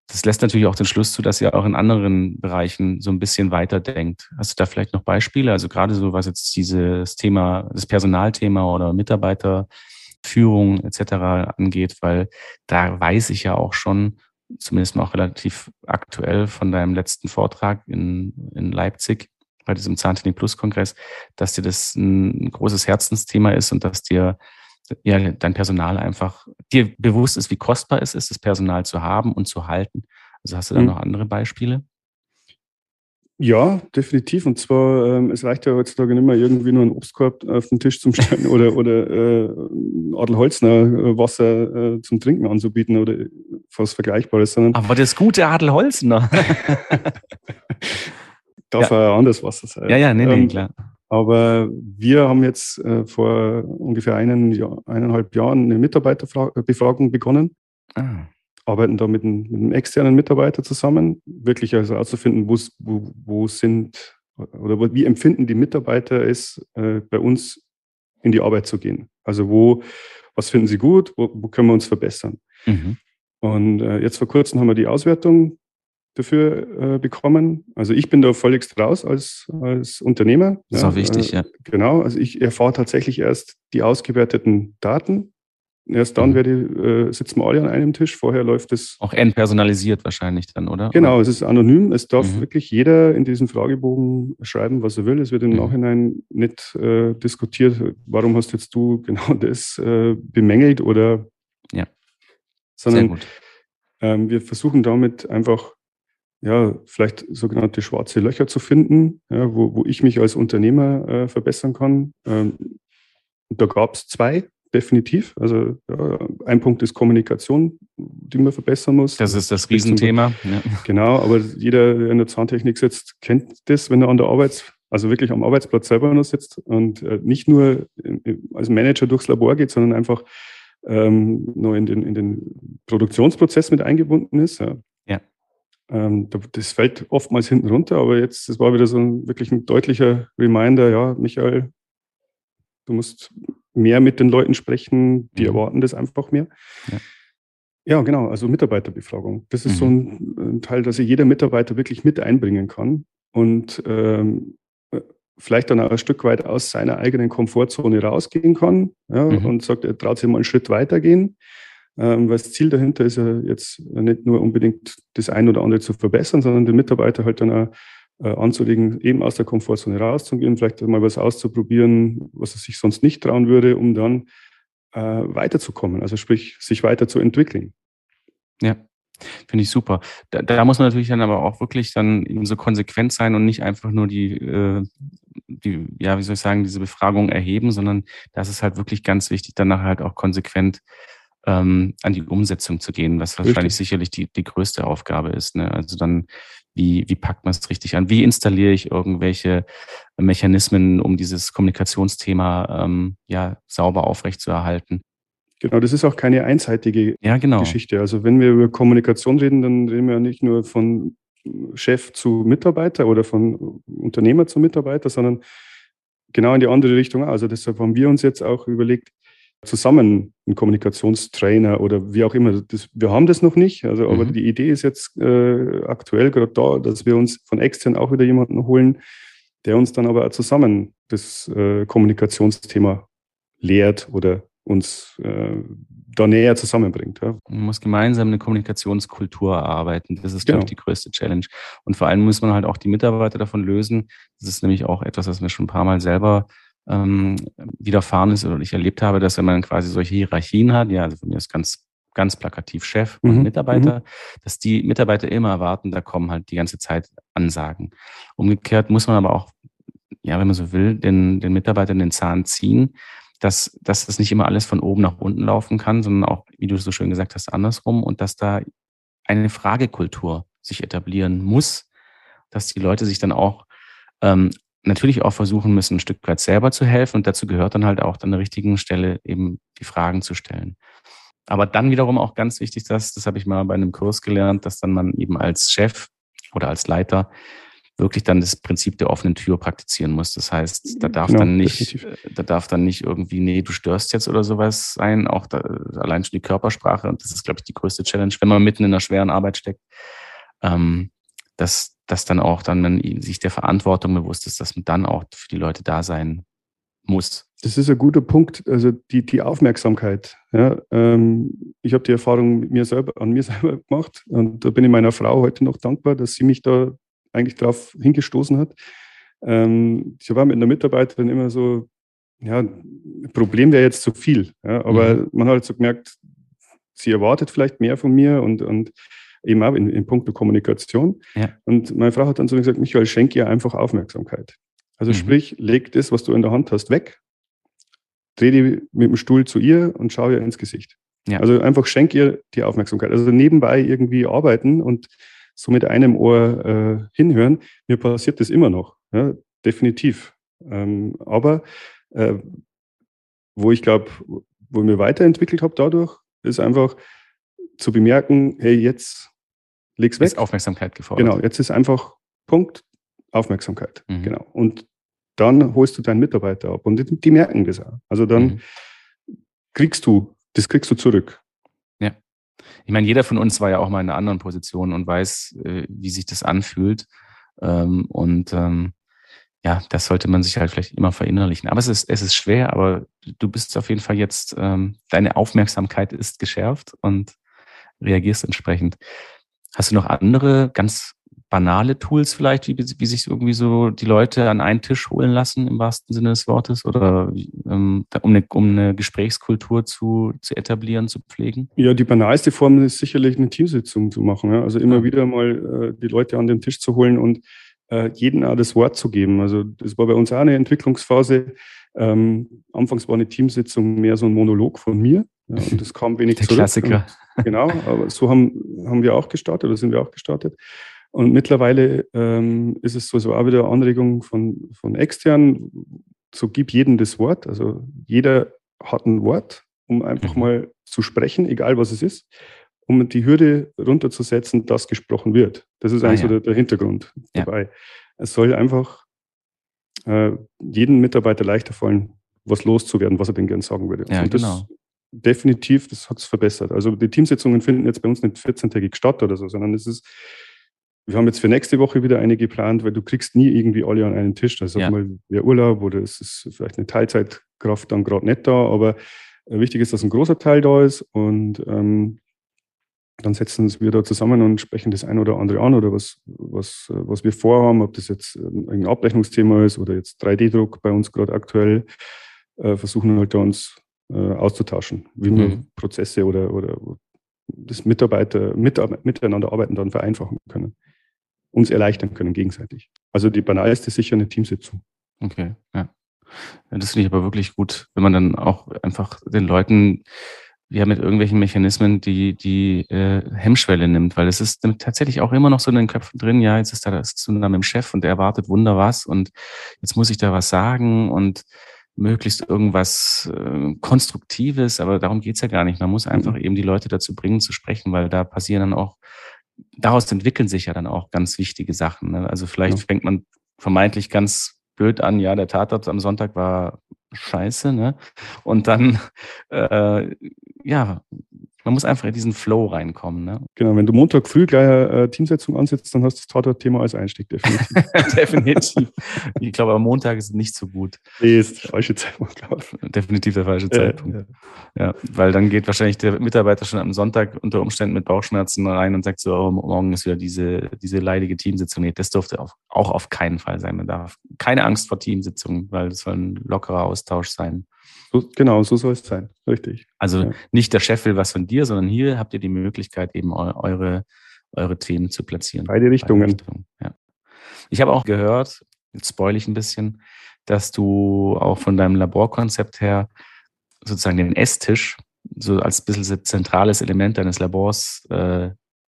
das lässt natürlich auch den Schluss zu, dass ihr auch in anderen Bereichen so ein bisschen weiterdenkt. Hast du da vielleicht noch Beispiele? Also gerade so, was jetzt dieses Thema, das Personalthema oder Mitarbeiterführung etc. angeht, weil da weiß ich ja auch schon, zumindest mal auch relativ aktuell von deinem letzten Vortrag in, in Leipzig bei diesem Zahntechnik Plus Kongress, dass dir das ein großes Herzensthema ist und dass dir ja, dein Personal einfach dir bewusst ist, wie kostbar es ist, das Personal zu haben und zu halten. Also hast du da mhm. noch andere Beispiele? Ja, definitiv. Und zwar, ähm, es reicht ja heutzutage nicht mehr irgendwie nur einen Obstkorb auf den Tisch zum Stellen *laughs* oder, oder äh, Adelholzner äh, Wasser äh, zum Trinken anzubieten oder was Vergleichbares, sondern. Aber das gute Adelholzner. *laughs* Darf ja. auch anders Wasser sein. Ja, ja, nee, nee, ähm, klar. Aber wir haben jetzt äh, vor ungefähr einen, ja, eineinhalb Jahren eine Mitarbeiterbefragung begonnen. Ah. Arbeiten da mit einem, mit einem, externen Mitarbeiter zusammen, wirklich also herauszufinden, wo, wo sind oder wie empfinden die Mitarbeiter es, äh, bei uns in die Arbeit zu gehen. Also wo, was finden sie gut, wo, wo können wir uns verbessern. Mhm. Und äh, jetzt vor kurzem haben wir die Auswertung dafür äh, bekommen. Also ich bin da völligst raus als, als Unternehmer. Das ist ja, auch wichtig, äh, ja. Genau, also ich erfahre tatsächlich erst die ausgewerteten Daten. Erst dann mhm. werde, äh, sitzen wir alle an einem Tisch. Vorher läuft es. Auch entpersonalisiert wahrscheinlich dann, oder? Genau, es ist anonym. Es darf mhm. wirklich jeder in diesem Fragebogen schreiben, was er will. Es wird im mhm. Nachhinein nicht äh, diskutiert, warum hast jetzt du *laughs* genau das äh, bemängelt oder. Ja. Sondern Sehr gut. Ähm, wir versuchen damit einfach ja, vielleicht sogenannte schwarze Löcher zu finden, ja, wo, wo ich mich als Unternehmer äh, verbessern kann. Ähm, da gab es zwei, definitiv. Also ja, ein Punkt ist Kommunikation, die man verbessern muss. Das ist das Riesenthema. Ja. Genau, aber jeder, der in der Zahntechnik sitzt, kennt das, wenn er an der Arbeits, also wirklich am Arbeitsplatz selber noch sitzt und äh, nicht nur als Manager durchs Labor geht, sondern einfach ähm, nur in den, in den Produktionsprozess mit eingebunden ist. Ja. Ähm, das fällt oftmals hinten runter, aber jetzt, das war wieder so ein wirklich ein deutlicher Reminder, ja, Michael, du musst mehr mit den Leuten sprechen, die mhm. erwarten das einfach mehr. Ja. ja. genau, also Mitarbeiterbefragung. Das ist mhm. so ein, ein, Teil, dass sich jeder Mitarbeiter wirklich mit einbringen kann und ähm, vielleicht dann auch ein Stück weit aus seiner eigenen Komfortzone rausgehen kann ja, mhm. und sagt, er traut sich mal einen Schritt weitergehen. Ähm, weil das Ziel dahinter ist ja jetzt nicht nur unbedingt das ein oder andere zu verbessern, sondern den Mitarbeiter halt dann auch äh, anzulegen, eben aus der Komfortzone rauszugehen, vielleicht mal was auszuprobieren, was er sich sonst nicht trauen würde, um dann äh, weiterzukommen, also sprich, sich weiterzuentwickeln. Ja, Finde ich super. Da, da, muss man natürlich dann aber auch wirklich dann eben so konsequent sein und nicht einfach nur die, äh, die, ja, wie soll ich sagen, diese Befragung erheben, sondern das ist halt wirklich ganz wichtig, danach halt auch konsequent ähm, an die Umsetzung zu gehen, was wahrscheinlich richtig. sicherlich die, die größte Aufgabe ist. Ne? Also dann, wie, wie packt man es richtig an? Wie installiere ich irgendwelche Mechanismen, um dieses Kommunikationsthema ähm, ja sauber aufrechtzuerhalten? Genau, das ist auch keine einseitige ja, genau. Geschichte. Also wenn wir über Kommunikation reden, dann reden wir nicht nur von Chef zu Mitarbeiter oder von Unternehmer zu Mitarbeiter, sondern genau in die andere Richtung. Also deshalb haben wir uns jetzt auch überlegt, zusammen einen Kommunikationstrainer oder wie auch immer. Das, wir haben das noch nicht, also aber mhm. die Idee ist jetzt äh, aktuell gerade da, dass wir uns von extern auch wieder jemanden holen, der uns dann aber auch zusammen das äh, Kommunikationsthema lehrt oder uns äh, da näher zusammenbringt. Ja. Man muss gemeinsam eine Kommunikationskultur erarbeiten. Das ist, genau. glaube ich, die größte Challenge. Und vor allem muss man halt auch die Mitarbeiter davon lösen. Das ist nämlich auch etwas, was mir schon ein paar Mal selber ähm, widerfahren ist oder ich erlebt habe, dass wenn man quasi solche Hierarchien hat, ja, also von mir ist ganz ganz plakativ Chef und mhm. Mitarbeiter, mhm. dass die Mitarbeiter immer erwarten, da kommen halt die ganze Zeit Ansagen. Umgekehrt muss man aber auch, ja, wenn man so will, den, den Mitarbeitern den Zahn ziehen, dass, dass das nicht immer alles von oben nach unten laufen kann, sondern auch, wie du so schön gesagt hast, andersrum und dass da eine Fragekultur sich etablieren muss, dass die Leute sich dann auch ähm, natürlich auch versuchen müssen, ein Stück weit selber zu helfen. Und dazu gehört dann halt auch an der richtigen Stelle eben die Fragen zu stellen. Aber dann wiederum auch ganz wichtig, dass, das habe ich mal bei einem Kurs gelernt, dass dann man eben als Chef oder als Leiter wirklich dann das Prinzip der offenen Tür praktizieren muss. Das heißt, da darf genau, dann nicht, definitiv. da darf dann nicht irgendwie, nee, du störst jetzt oder sowas sein. Auch da, allein schon die Körpersprache. Und das ist, glaube ich, die größte Challenge, wenn man mitten in einer schweren Arbeit steckt. Ähm, dass, dass dann auch dann man sich der Verantwortung bewusst ist, dass man dann auch für die Leute da sein muss. Das ist ein guter Punkt, also die, die Aufmerksamkeit. Ja, ähm, ich habe die Erfahrung mit mir selber, an mir *laughs* selber gemacht und da bin ich meiner Frau heute noch dankbar, dass sie mich da eigentlich darauf hingestoßen hat. Ähm, ich war mit einer Mitarbeiterin immer so, ja, Problem wäre jetzt zu viel, ja, aber mhm. man hat halt so gemerkt, sie erwartet vielleicht mehr von mir und, und eben auch in, in puncto Kommunikation. Ja. Und meine Frau hat dann so gesagt, Michael, schenke ihr einfach Aufmerksamkeit. Also mhm. sprich, leg das, was du in der Hand hast, weg, dreh die mit dem Stuhl zu ihr und schau ihr ins Gesicht. Ja. Also einfach schenk ihr die Aufmerksamkeit. Also nebenbei irgendwie arbeiten und so mit einem Ohr äh, hinhören. Mir passiert das immer noch, ja, definitiv. Ähm, aber äh, wo ich glaube, wo ich mir weiterentwickelt habe dadurch, ist einfach zu bemerken, hey, jetzt leg's weg. Ist Aufmerksamkeit gefordert. Genau, jetzt ist einfach Punkt, Aufmerksamkeit. Mhm. Genau. Und dann holst du deinen Mitarbeiter ab. Und die, die merken das auch. Also dann mhm. kriegst du, das kriegst du zurück. Ja. Ich meine, jeder von uns war ja auch mal in einer anderen Position und weiß, äh, wie sich das anfühlt. Ähm, und ähm, ja, das sollte man sich halt vielleicht immer verinnerlichen. Aber es ist, es ist schwer, aber du bist auf jeden Fall jetzt, ähm, deine Aufmerksamkeit ist geschärft und reagierst entsprechend. Hast du noch andere ganz banale Tools vielleicht, wie, wie sich irgendwie so die Leute an einen Tisch holen lassen, im wahrsten Sinne des Wortes, oder ähm, um, eine, um eine Gesprächskultur zu, zu etablieren, zu pflegen? Ja, die banalste Form ist sicherlich eine Teamsitzung zu machen. Ja? Also immer ja. wieder mal äh, die Leute an den Tisch zu holen und äh, jedem auch das Wort zu geben. Also das war bei uns auch eine Entwicklungsphase. Ähm, anfangs war eine Teamsitzung mehr so ein Monolog von mir. Ja, und das kam wenig Der zurück. Klassiker. Und, *laughs* genau, aber so haben, haben wir auch gestartet oder sind wir auch gestartet. Und mittlerweile ähm, ist es so, so auch wieder Anregung von, von extern, so gib jedem das Wort. Also jeder hat ein Wort, um einfach mhm. mal zu sprechen, egal was es ist, um die Hürde runterzusetzen, dass gesprochen wird. Das ist ah, eigentlich ja. so der, der Hintergrund ja. dabei. Es soll einfach äh, jedem Mitarbeiter leichter fallen, was loszuwerden, was er denn gern sagen würde. Ja, Und das, genau definitiv, das hat es verbessert. Also die Teamsitzungen finden jetzt bei uns nicht 14-tägig statt oder so, sondern es ist, wir haben jetzt für nächste Woche wieder eine geplant, weil du kriegst nie irgendwie alle an einen Tisch. Also ja. mal wer Urlaub oder es ist vielleicht eine Teilzeitkraft dann gerade nicht da, aber äh, wichtig ist, dass ein großer Teil da ist und ähm, dann setzen wir da zusammen und sprechen das ein oder andere an oder was, was, äh, was wir vorhaben, ob das jetzt ein Abrechnungsthema ist oder jetzt 3D-Druck bei uns gerade aktuell, äh, versuchen halt da uns äh, auszutauschen, wie wir mhm. Prozesse oder, oder das Mitarbeiter mit, miteinander arbeiten dann vereinfachen können, uns erleichtern können gegenseitig. Also die banalste ist sicher eine Teamsitzung. Okay, ja. ja das finde ich aber wirklich gut, wenn man dann auch einfach den Leuten ja mit irgendwelchen Mechanismen die, die äh, Hemmschwelle nimmt, weil es ist tatsächlich auch immer noch so in den Köpfen drin, ja, jetzt ist da das Tsunami im Chef und der erwartet Wunder was und jetzt muss ich da was sagen und möglichst irgendwas äh, Konstruktives, aber darum geht's ja gar nicht. Man muss einfach mhm. eben die Leute dazu bringen, zu sprechen, weil da passieren dann auch, daraus entwickeln sich ja dann auch ganz wichtige Sachen. Ne? Also vielleicht ja. fängt man vermeintlich ganz blöd an, ja, der Tatort am Sonntag war scheiße, ne? Und dann, *laughs* äh, ja, man muss einfach in diesen Flow reinkommen. Ne? Genau, wenn du Montag früh gleich eine Teamsetzung ansetzt, dann hast du das Tatort-Thema als Einstieg, definitiv. *laughs* definitiv. Ich glaube, am Montag ist es nicht so gut. Nee, ist der falsche Zeitpunkt, glaube ich. Definitiv der falsche Zeitpunkt. Ja, ja. ja, weil dann geht wahrscheinlich der Mitarbeiter schon am Sonntag unter Umständen mit Bauchschmerzen rein und sagt so, oh, morgen ist wieder diese, diese leidige Teamsitzung. Nee, das durfte auch, auch auf keinen Fall sein. Man darf keine Angst vor Teamsitzungen, weil es soll ein lockerer Austausch sein. So, genau, so soll es sein. Richtig. Also ja. nicht der Chef will was von dir, sondern hier habt ihr die Möglichkeit, eben eure, eure Themen zu platzieren. Beide Richtungen. Beide Richtungen. Ja. Ich habe auch gehört, jetzt spoil ich ein bisschen, dass du auch von deinem Laborkonzept her sozusagen den Esstisch so als ein bisschen zentrales Element deines Labors äh,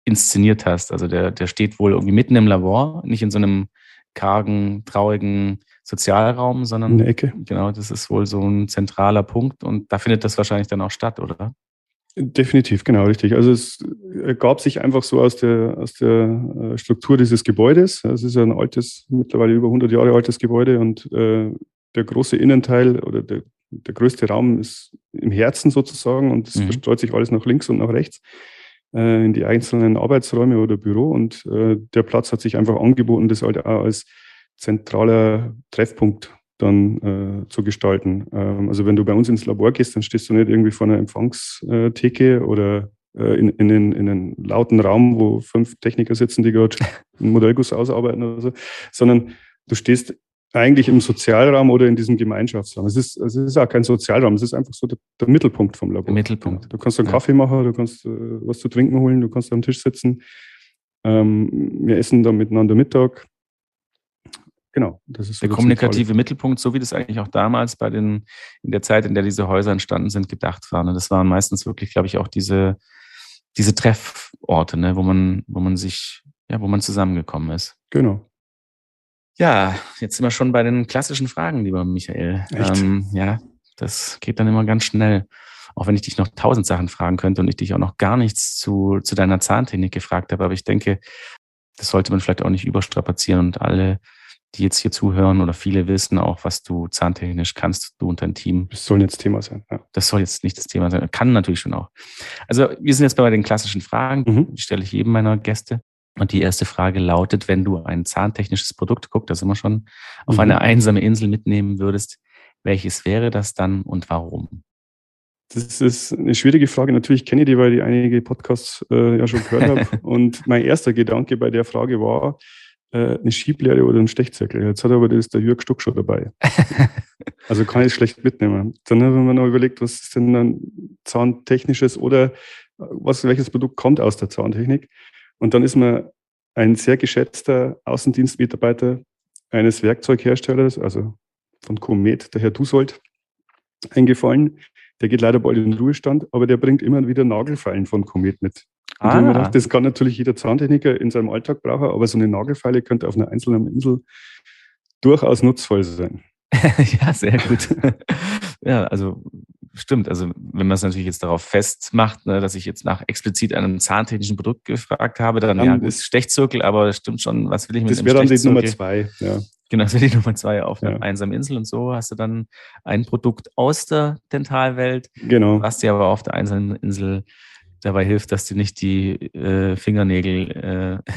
inszeniert hast. Also der, der steht wohl irgendwie mitten im Labor, nicht in so einem kargen, traurigen Sozialraum, sondern eine Ecke. Genau, das ist wohl so ein zentraler Punkt und da findet das wahrscheinlich dann auch statt, oder? Definitiv, genau, richtig. Also es ergab sich einfach so aus der, aus der äh, Struktur dieses Gebäudes. Es ist ein altes, mittlerweile über 100 Jahre altes Gebäude und äh, der große Innenteil oder der, der größte Raum ist im Herzen sozusagen und es mhm. verstreut sich alles nach links und nach rechts äh, in die einzelnen Arbeitsräume oder Büro und äh, der Platz hat sich einfach angeboten, das halt auch als zentraler Treffpunkt dann äh, zu gestalten. Ähm, also wenn du bei uns ins Labor gehst, dann stehst du nicht irgendwie vor einer Empfangstheke oder äh, in, in, den, in einen lauten Raum, wo fünf Techniker sitzen, die gerade *laughs* einen Modellguss ausarbeiten oder so, sondern du stehst eigentlich im Sozialraum oder in diesem Gemeinschaftsraum. Es ist, es ist auch kein Sozialraum, es ist einfach so der, der Mittelpunkt vom Labor. Der Mittelpunkt. Du kannst einen ja. Kaffee machen, du kannst äh, was zu trinken holen, du kannst am Tisch sitzen. Ähm, wir essen da miteinander Mittag. Genau, das ist so der kommunikative. Mittelpunkt, so wie das eigentlich auch damals bei den, in der Zeit, in der diese Häuser entstanden sind, gedacht war. Ne? Das waren meistens wirklich, glaube ich, auch diese, diese Trefforte, ne? wo man, wo man sich, ja, wo man zusammengekommen ist. Genau. Ja, jetzt sind wir schon bei den klassischen Fragen, lieber Michael. Ähm, ja, das geht dann immer ganz schnell. Auch wenn ich dich noch tausend Sachen fragen könnte und ich dich auch noch gar nichts zu, zu deiner Zahntechnik gefragt habe, aber ich denke, das sollte man vielleicht auch nicht überstrapazieren und alle die jetzt hier zuhören oder viele wissen auch, was du zahntechnisch kannst, du und dein Team. Das soll jetzt Thema sein. Ja. Das soll jetzt nicht das Thema sein. Kann natürlich schon auch. Also wir sind jetzt bei den klassischen Fragen. Mhm. Die stelle ich jedem meiner Gäste. Und die erste Frage lautet, wenn du ein zahntechnisches Produkt, guck, da sind wir schon, auf mhm. eine einsame Insel mitnehmen würdest, welches wäre das dann und warum? Das ist eine schwierige Frage. Natürlich kenne ich die, weil ich einige Podcasts äh, ja schon gehört habe. *laughs* und mein erster Gedanke bei der Frage war, äh, eine Schieblehre oder einen Stechzirkel. Jetzt hat aber das der Jörg Stuck schon dabei. *laughs* also kann ich es schlecht mitnehmen. Dann haben wir noch überlegt, was ist denn dann Zahntechnisches oder äh, was, welches Produkt kommt aus der Zahntechnik. Und dann ist mir ein sehr geschätzter Außendienstmitarbeiter eines Werkzeugherstellers, also von Comet, der Herr Dusold, eingefallen. Der geht leider bald in den Ruhestand, aber der bringt immer wieder Nagelfeilen von Comet mit. Ah. Gedacht, das kann natürlich jeder Zahntechniker in seinem Alltag brauchen, aber so eine Nagelfeile könnte auf einer einzelnen Insel durchaus nutzvoll sein. *laughs* ja, sehr gut. *laughs* ja, also stimmt. Also wenn man es natürlich jetzt darauf festmacht, ne, dass ich jetzt nach explizit einem zahntechnischen Produkt gefragt habe, dann, dann ja, ist Stechzirkel, aber das stimmt schon, was will ich mit Das wäre dann die Nummer zwei, ja. Genau, das wäre die *laughs* Nummer zwei auf einer ja. einsamen Insel und so hast du dann ein Produkt aus der Dentalwelt, genau. was dir aber auf der einsamen Insel dabei hilft, dass du nicht die äh, Fingernägel. Äh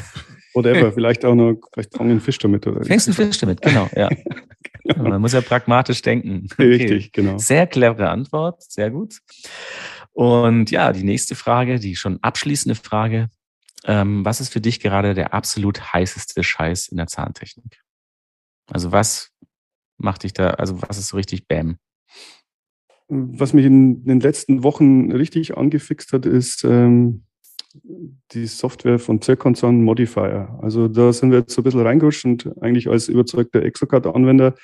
Whatever, *laughs* vielleicht auch noch, vielleicht fangen einen Fisch damit. Oder Fängst einen Fisch damit, genau, ja. *laughs* genau. Man muss ja pragmatisch denken. Okay. Richtig, genau. Sehr clevere Antwort, sehr gut. Und ja, die nächste Frage, die schon abschließende Frage. Ähm, was ist für dich gerade der absolut heißeste Scheiß in der Zahntechnik? Also was macht dich da, also was ist so richtig Bam? Was mich in den letzten Wochen richtig angefixt hat, ist ähm, die Software von Zirkonzern Modifier. Also da sind wir jetzt so ein bisschen reingerutscht und eigentlich als überzeugter Exocad-Anwender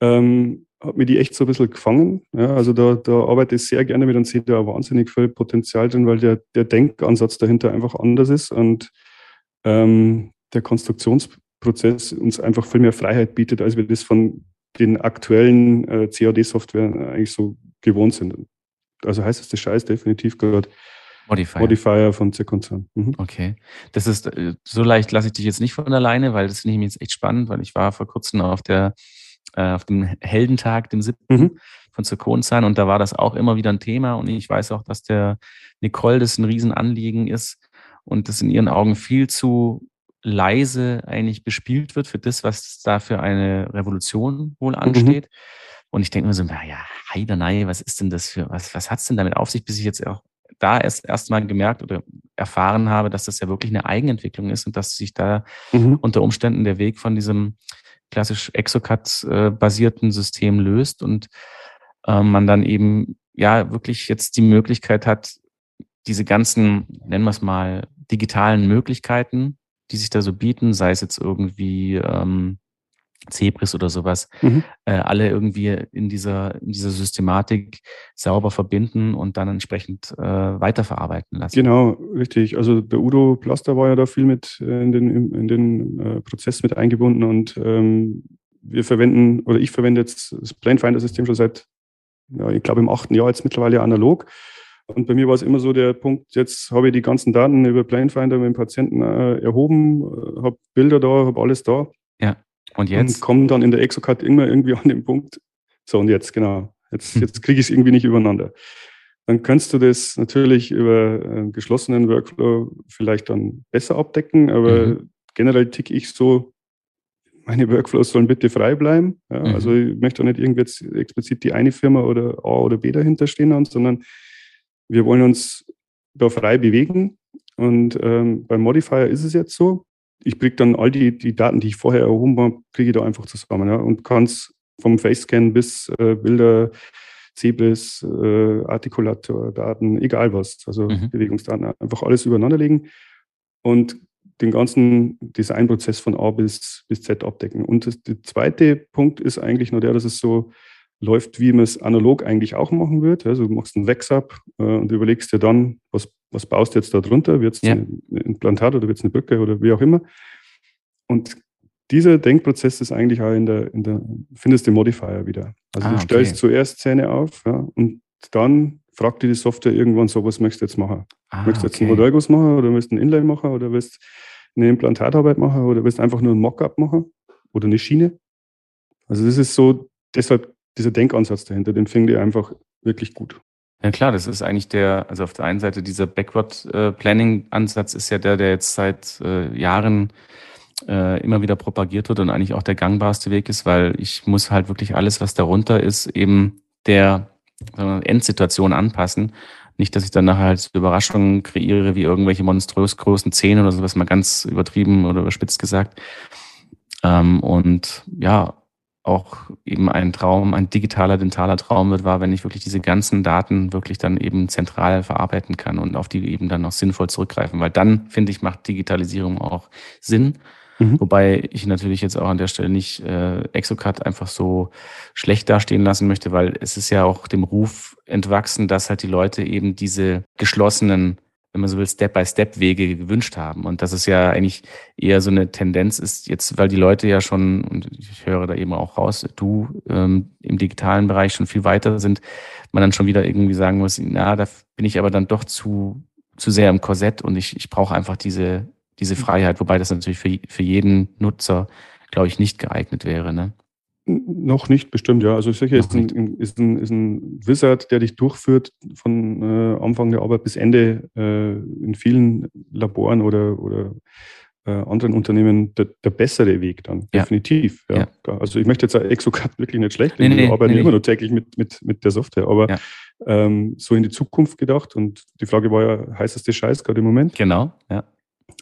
ähm, hat mir die echt so ein bisschen gefangen. Ja, also da, da arbeite ich sehr gerne mit und sehe da wahnsinnig viel Potenzial drin, weil der, der Denkansatz dahinter einfach anders ist und ähm, der Konstruktionsprozess uns einfach viel mehr Freiheit bietet, als wir das von den aktuellen äh, CAD-Software eigentlich so gewohnt sind. Also heißt es der Scheiß definitiv gerade Modifier. Modifier von C-Konzern. Mhm. Okay. Das ist, äh, so leicht lasse ich dich jetzt nicht von alleine, weil das finde ich mir jetzt echt spannend, weil ich war vor kurzem auf der äh, auf dem Heldentag, dem 7. Mhm. von Zirkonzahn. Und da war das auch immer wieder ein Thema. Und ich weiß auch, dass der Nicole das ein Riesenanliegen ist und das in ihren Augen viel zu leise eigentlich bespielt wird für das, was da für eine Revolution wohl mhm. ansteht. Mhm. Und ich denke mir so, naja, Heidenei, was ist denn das für, was, was hat's denn damit auf sich, bis ich jetzt auch da erst erstmal gemerkt oder erfahren habe, dass das ja wirklich eine Eigenentwicklung ist und dass sich da mhm. unter Umständen der Weg von diesem klassisch Exocad-basierten System löst und äh, man dann eben ja wirklich jetzt die Möglichkeit hat, diese ganzen, nennen wir es mal, digitalen Möglichkeiten, die sich da so bieten, sei es jetzt irgendwie ähm, Zebris oder sowas, mhm. äh, alle irgendwie in dieser, in dieser Systematik sauber verbinden und dann entsprechend äh, weiterverarbeiten lassen. Genau, richtig. Also der Udo Plaster war ja da viel mit äh, in den, in den äh, Prozess mit eingebunden und ähm, wir verwenden, oder ich verwende jetzt das Planefinder-System schon seit, ja, ich glaube im achten Jahr jetzt mittlerweile analog. Und bei mir war es immer so der Punkt, jetzt habe ich die ganzen Daten über Planefinder mit dem Patienten äh, erhoben, äh, habe Bilder da, habe alles da. Ja. Und jetzt? Und kommen dann in der Exocad immer irgendwie *laughs* an den Punkt, so und jetzt, genau. Jetzt, hm. jetzt kriege ich es irgendwie nicht übereinander. Dann kannst du das natürlich über einen geschlossenen Workflow vielleicht dann besser abdecken, aber mhm. generell ticke ich so, meine Workflows sollen bitte frei bleiben. Ja, mhm. Also ich möchte auch nicht irgendwie jetzt explizit die eine Firma oder A oder B dahinter stehen haben, sondern wir wollen uns da frei bewegen. Und ähm, beim Modifier ist es jetzt so, ich kriege dann all die, die Daten, die ich vorher erhoben habe, kriege ich da einfach zusammen ja, und kann es vom Facescan bis äh, Bilder, Cebris, äh, Artikulator-Daten, egal was, also mhm. Bewegungsdaten, einfach alles übereinander legen und den ganzen Designprozess von A bis, bis Z abdecken. Und das, der zweite Punkt ist eigentlich nur der, dass es so läuft, wie man es analog eigentlich auch machen wird. Also du machst ein Wax-Up äh, und überlegst dir dann, was, was baust du jetzt da drunter? Wird es ja. ein Implantat oder wird es eine Brücke oder wie auch immer? Und dieser Denkprozess ist eigentlich auch in der, in der findest du Modifier wieder. Also ah, du stellst okay. zuerst Zähne auf ja, und dann fragt dir die Software irgendwann so, was möchtest du jetzt machen? Ah, möchtest du jetzt okay. einen Modellguss machen oder willst du einen Inlay machen oder willst du eine Implantatarbeit machen oder willst du einfach nur ein Mockup machen oder eine Schiene? Also das ist so, deshalb dieser Denkansatz dahinter, den finde ich einfach wirklich gut. Ja klar, das ist eigentlich der, also auf der einen Seite dieser Backward-Planning-Ansatz ist ja der, der jetzt seit äh, Jahren äh, immer wieder propagiert wird und eigentlich auch der gangbarste Weg ist, weil ich muss halt wirklich alles, was darunter ist, eben der Endsituation anpassen. Nicht, dass ich dann nachher halt Überraschungen kreiere, wie irgendwelche monströs großen Zähne oder sowas, mal ganz übertrieben oder überspitzt gesagt. Ähm, und ja, auch eben ein Traum, ein digitaler, dentaler Traum wird, war, wenn ich wirklich diese ganzen Daten wirklich dann eben zentral verarbeiten kann und auf die eben dann auch sinnvoll zurückgreifen. Weil dann, finde ich, macht Digitalisierung auch Sinn. Mhm. Wobei ich natürlich jetzt auch an der Stelle nicht äh, Exocad einfach so schlecht dastehen lassen möchte, weil es ist ja auch dem Ruf entwachsen, dass halt die Leute eben diese geschlossenen wenn man so will, Step-by-Step-Wege gewünscht haben. Und dass es ja eigentlich eher so eine Tendenz ist, jetzt, weil die Leute ja schon, und ich höre da eben auch raus, du ähm, im digitalen Bereich schon viel weiter sind, man dann schon wieder irgendwie sagen muss, na, da bin ich aber dann doch zu, zu sehr im Korsett und ich, ich brauche einfach diese, diese Freiheit, wobei das natürlich für, für jeden Nutzer, glaube ich, nicht geeignet wäre. Ne? Noch nicht, bestimmt, ja. Also sicher ist ein, ist, ein, ist ein Wizard, der dich durchführt von äh, Anfang der Arbeit bis Ende äh, in vielen Laboren oder, oder äh, anderen Unternehmen der, der, bessere Weg dann, ja. definitiv. Ja. ja. Also ich möchte jetzt Exocad wirklich nicht schlecht, nee, nee, wir arbeiten nee, immer nur täglich mit, mit, mit der Software, aber ja. ähm, so in die Zukunft gedacht und die Frage war ja, heißt das der Scheiß gerade im Moment? Genau, ja.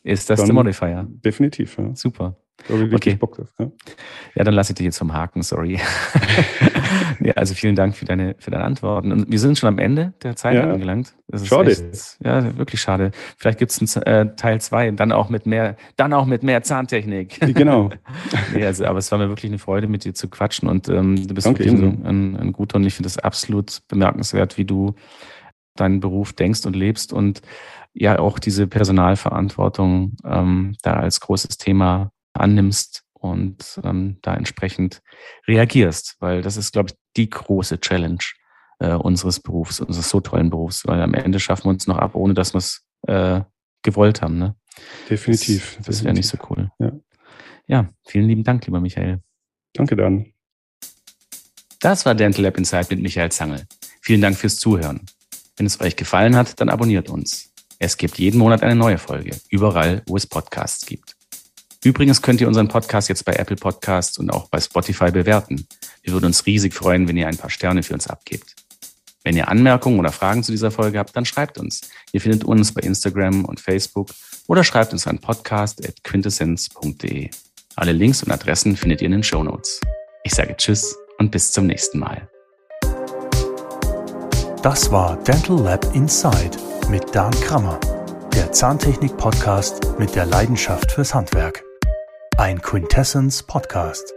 Ist das der Modifier? Definitiv, ja. Super. Ich okay. Bock drauf. Ja. ja, dann lasse ich dich jetzt vom Haken, sorry. *laughs* ja, also vielen Dank für deine, für deine Antworten. Und wir sind schon am Ende der Zeit ja. angelangt. schade. Echt, ja, wirklich schade. Vielleicht gibt es äh, Teil zwei, dann auch mit mehr, dann auch mit mehr Zahntechnik. Genau. *laughs* nee, also, aber es war mir wirklich eine Freude, mit dir zu quatschen und ähm, du bist Danke wirklich ein, ein, ein guter und ich finde es absolut bemerkenswert, wie du deinen Beruf denkst und lebst und ja auch diese Personalverantwortung ähm, da als großes Thema annimmst und ähm, da entsprechend reagierst, weil das ist, glaube ich, die große Challenge äh, unseres Berufs, unseres so tollen Berufs, weil am Ende schaffen wir uns noch ab, ohne dass wir es äh, gewollt haben. Ne? Definitiv. Das, das wäre nicht so cool. Ja. ja, vielen lieben Dank, lieber Michael. Danke, Dan. Das war Dental Lab Insight mit Michael Zangel. Vielen Dank fürs Zuhören. Wenn es euch gefallen hat, dann abonniert uns. Es gibt jeden Monat eine neue Folge, überall, wo es Podcasts gibt. Übrigens könnt ihr unseren Podcast jetzt bei Apple Podcasts und auch bei Spotify bewerten. Wir würden uns riesig freuen, wenn ihr ein paar Sterne für uns abgebt. Wenn ihr Anmerkungen oder Fragen zu dieser Folge habt, dann schreibt uns. Ihr findet uns bei Instagram und Facebook oder schreibt uns an podcast.quintessenz.de. Alle Links und Adressen findet ihr in den Show Notes. Ich sage Tschüss und bis zum nächsten Mal. Das war Dental Lab Inside mit Dan Krammer, der Zahntechnik-Podcast mit der Leidenschaft fürs Handwerk. Ein Quintessence Podcast.